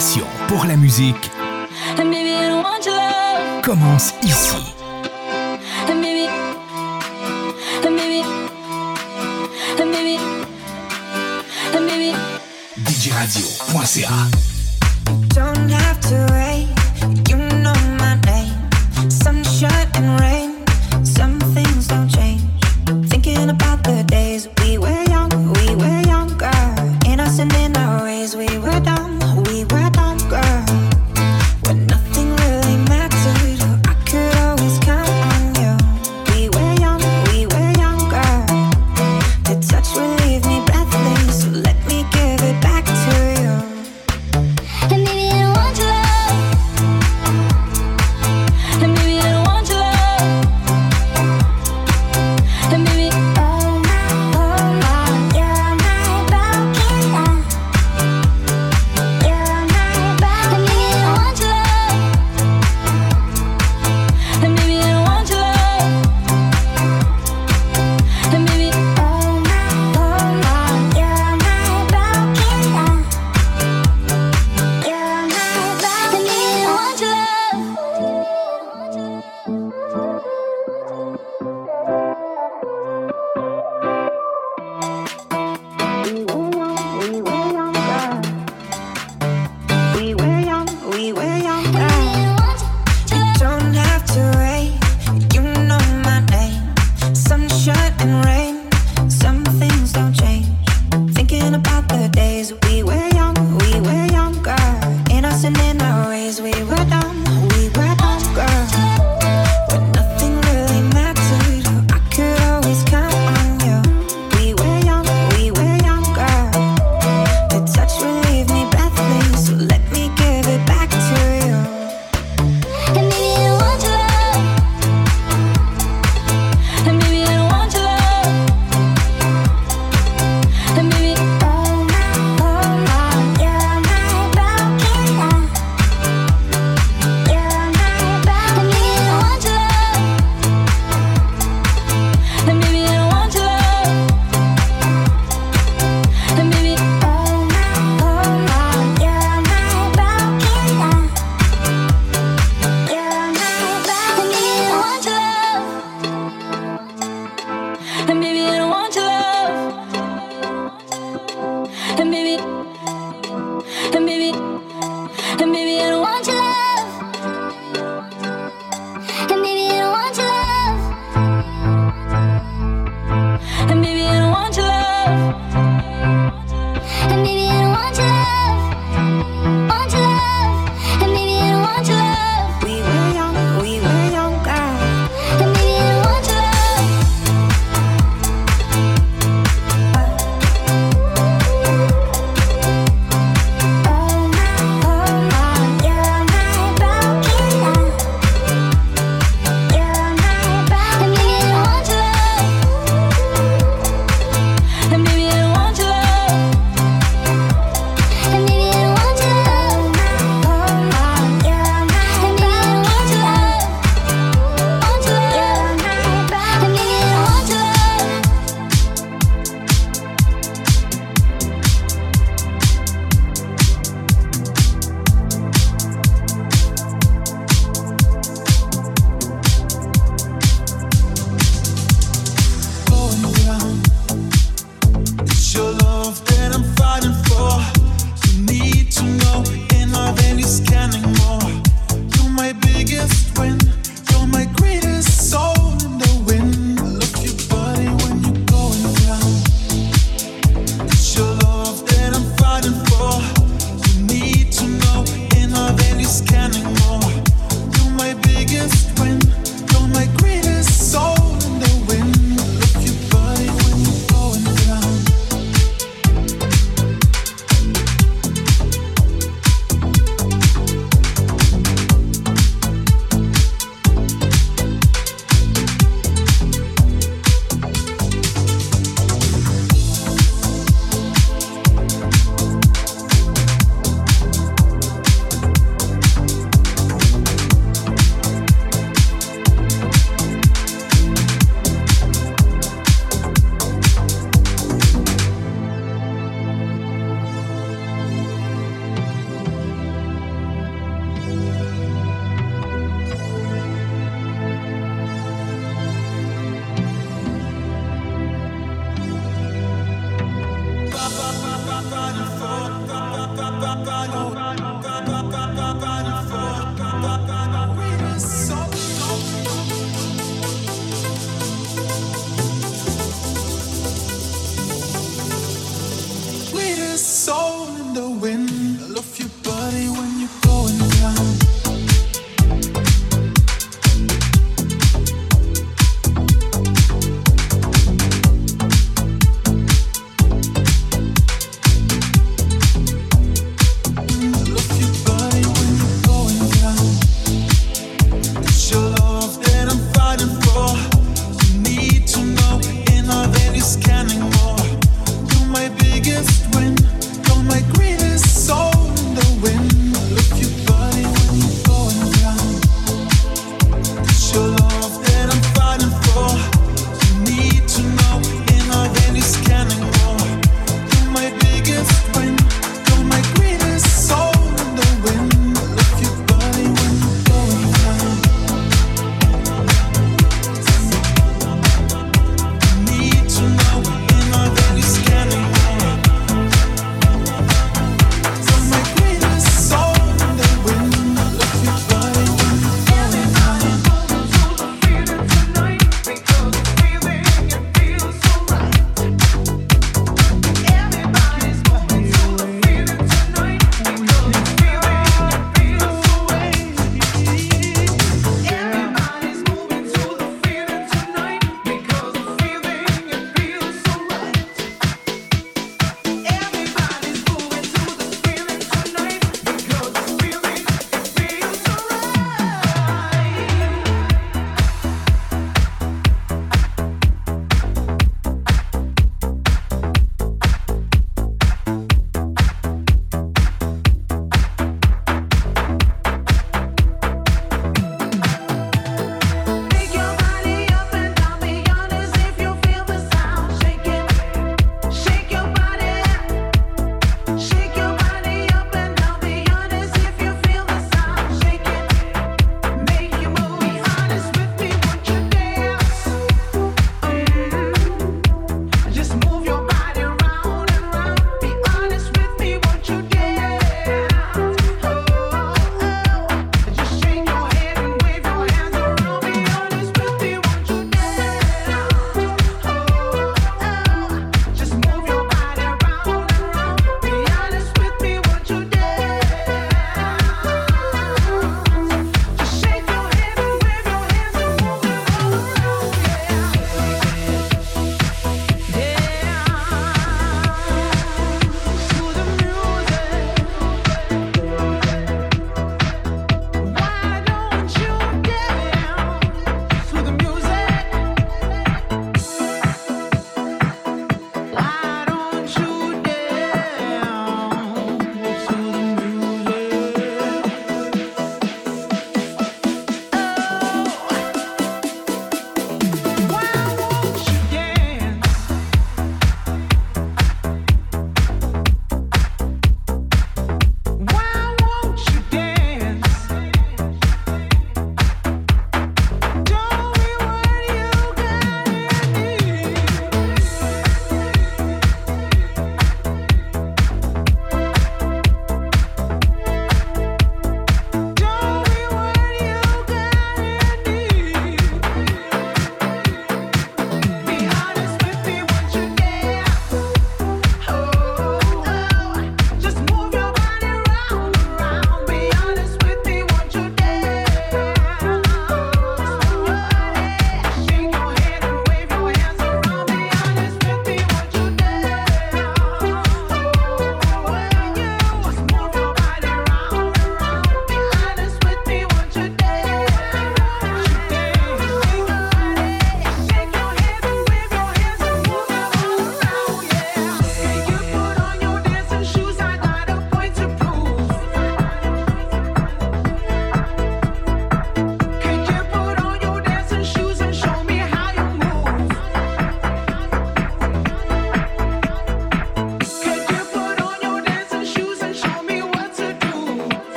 passion pour la musique. Commence ici. DJRadio.ca Crossing in our ways, we were dumb.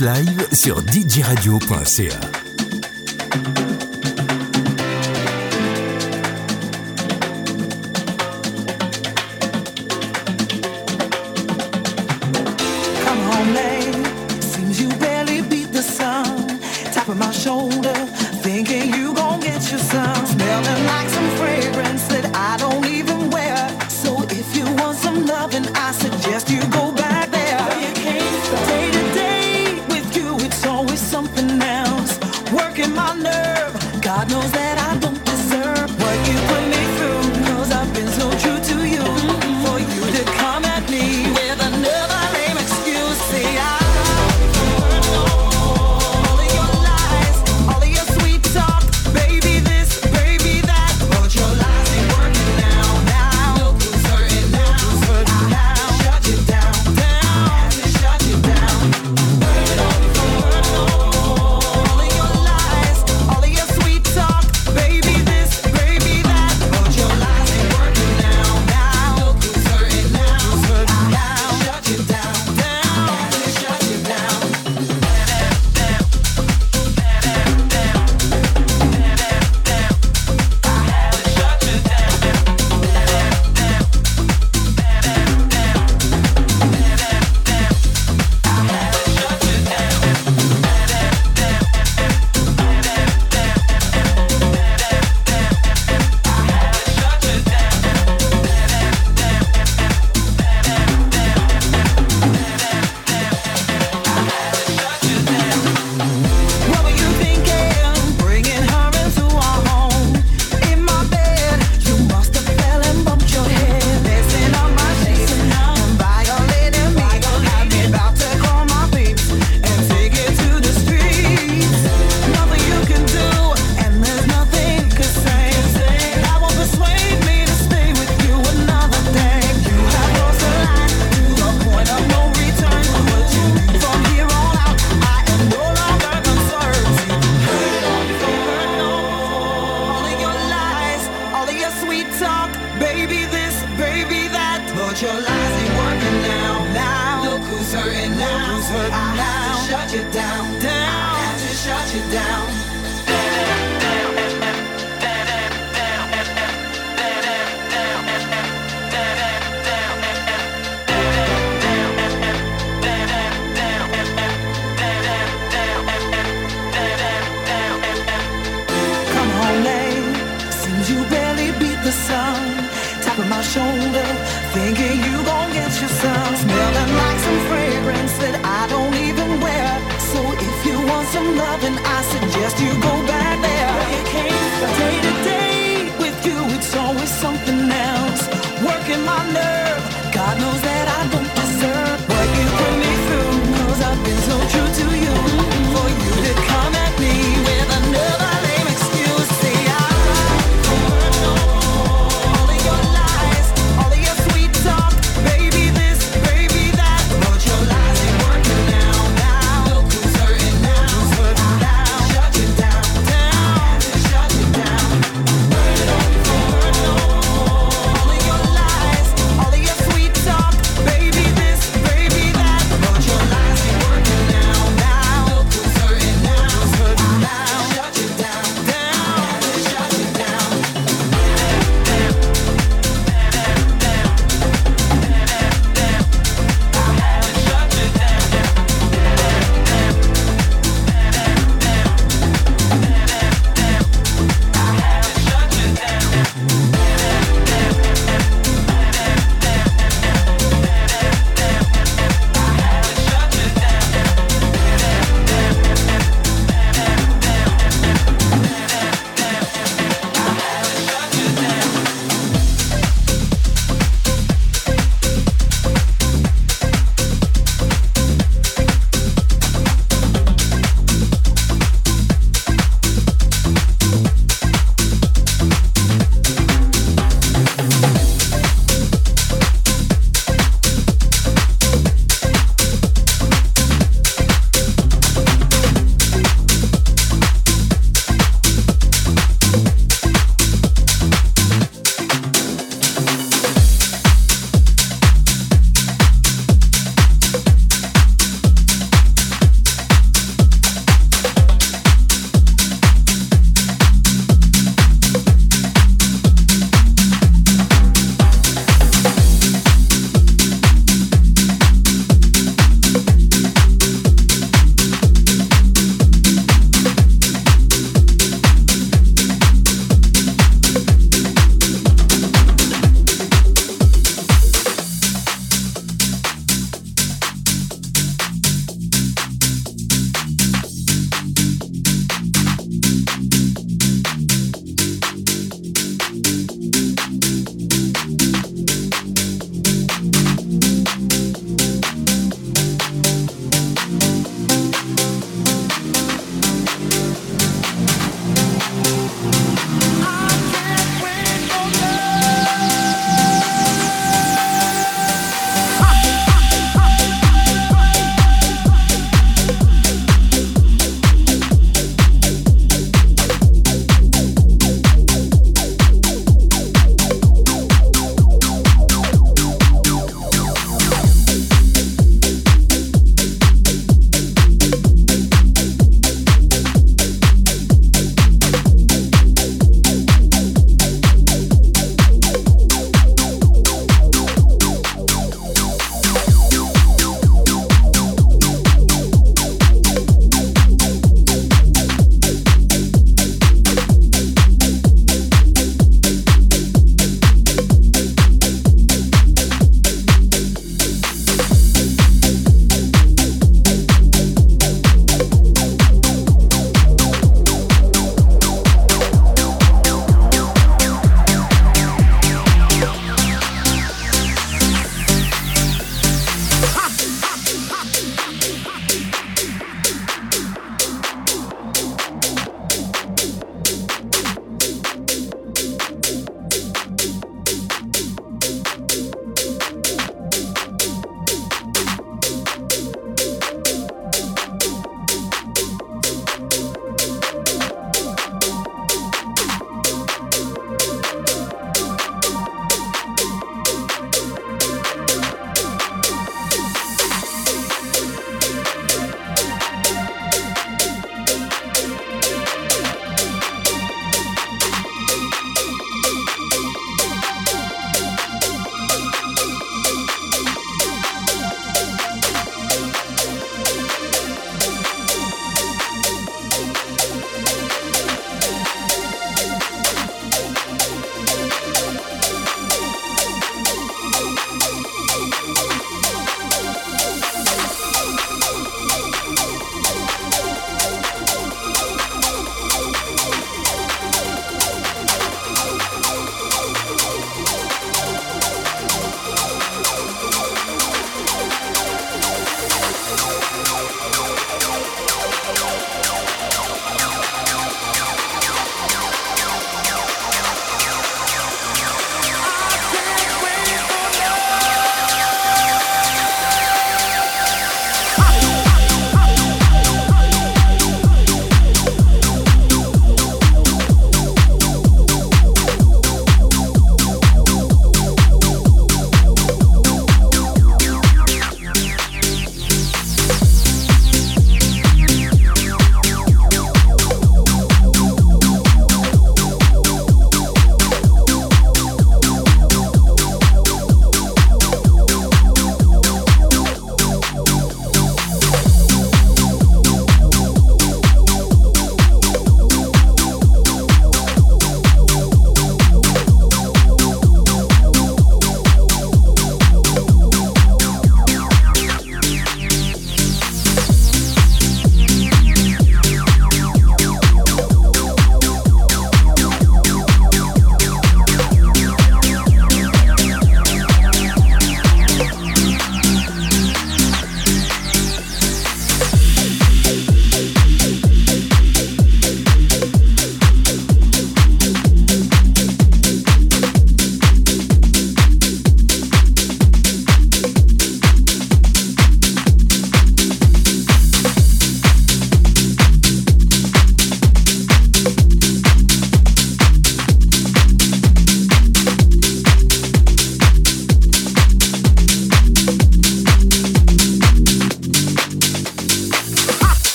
Live sur djradio.ca.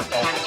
Thank you.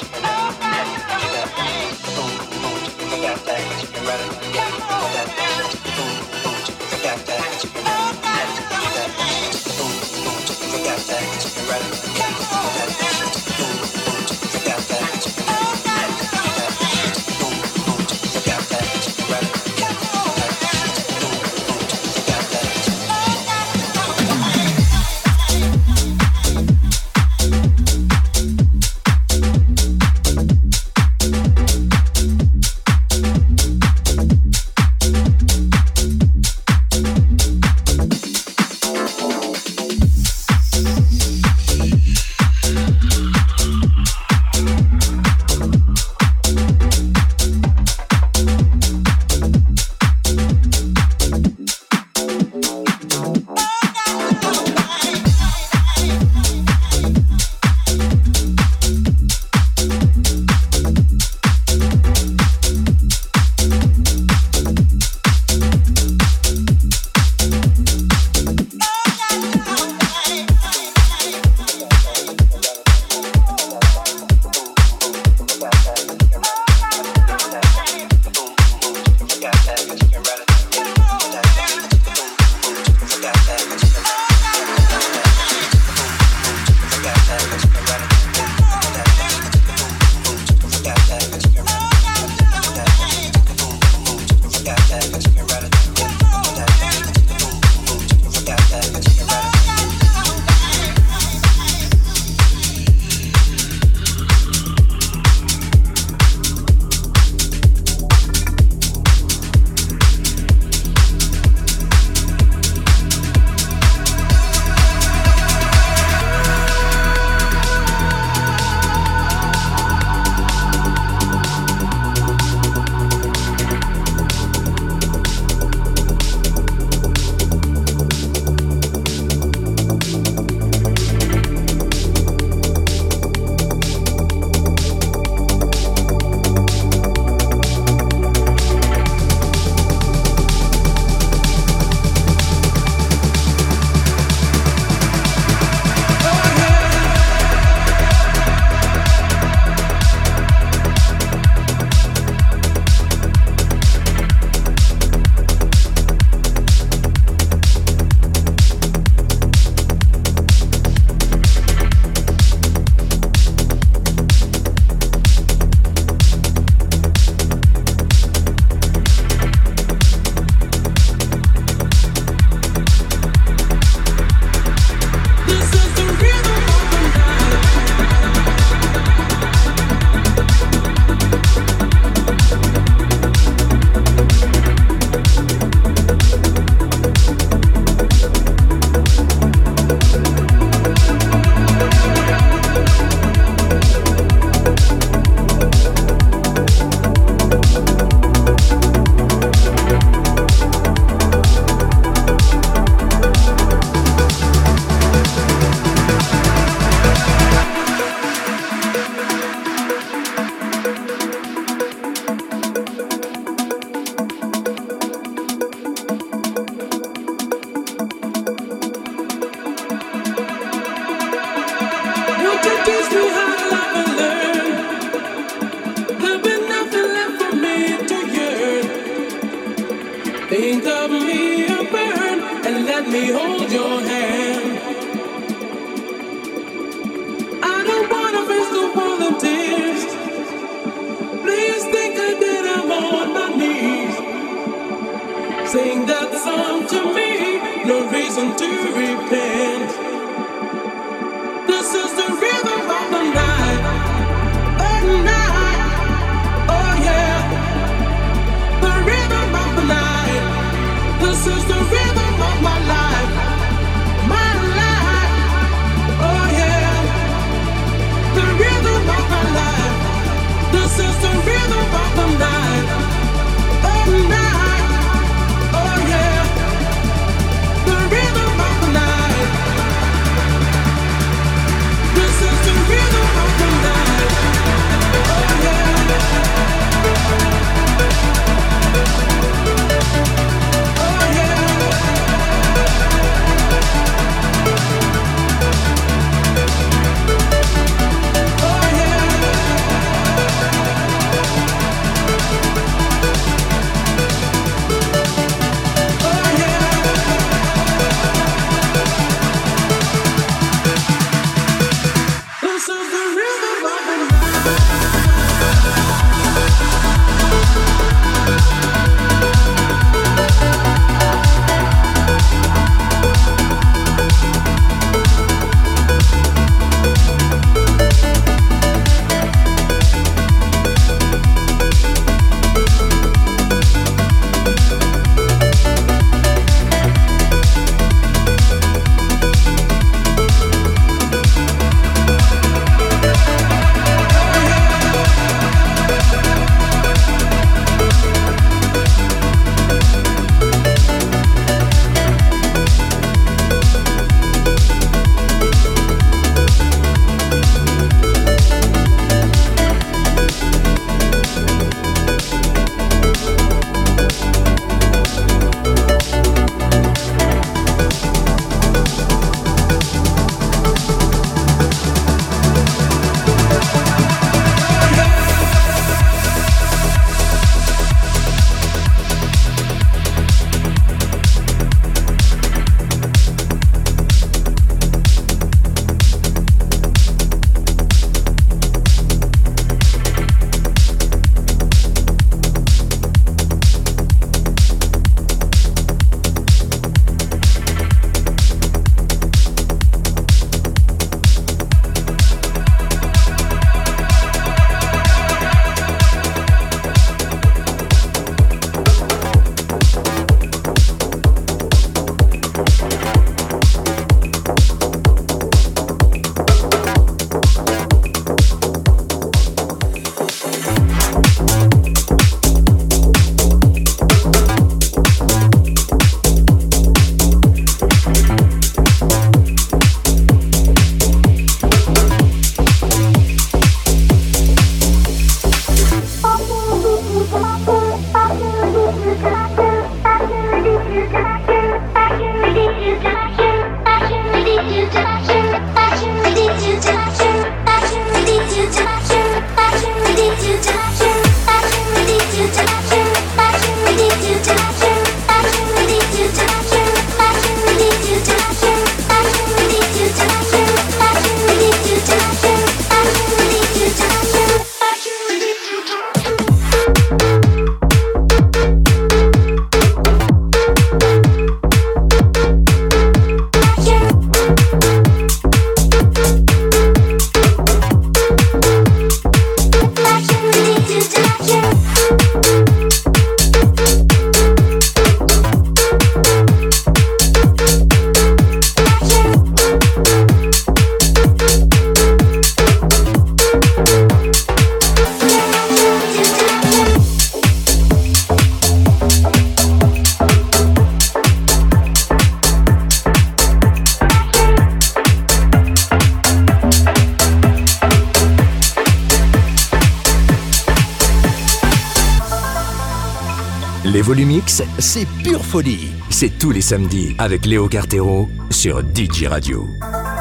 C'est tous les samedis avec Léo Cartero sur DJ Radio.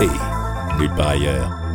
Et nulle part ailleurs.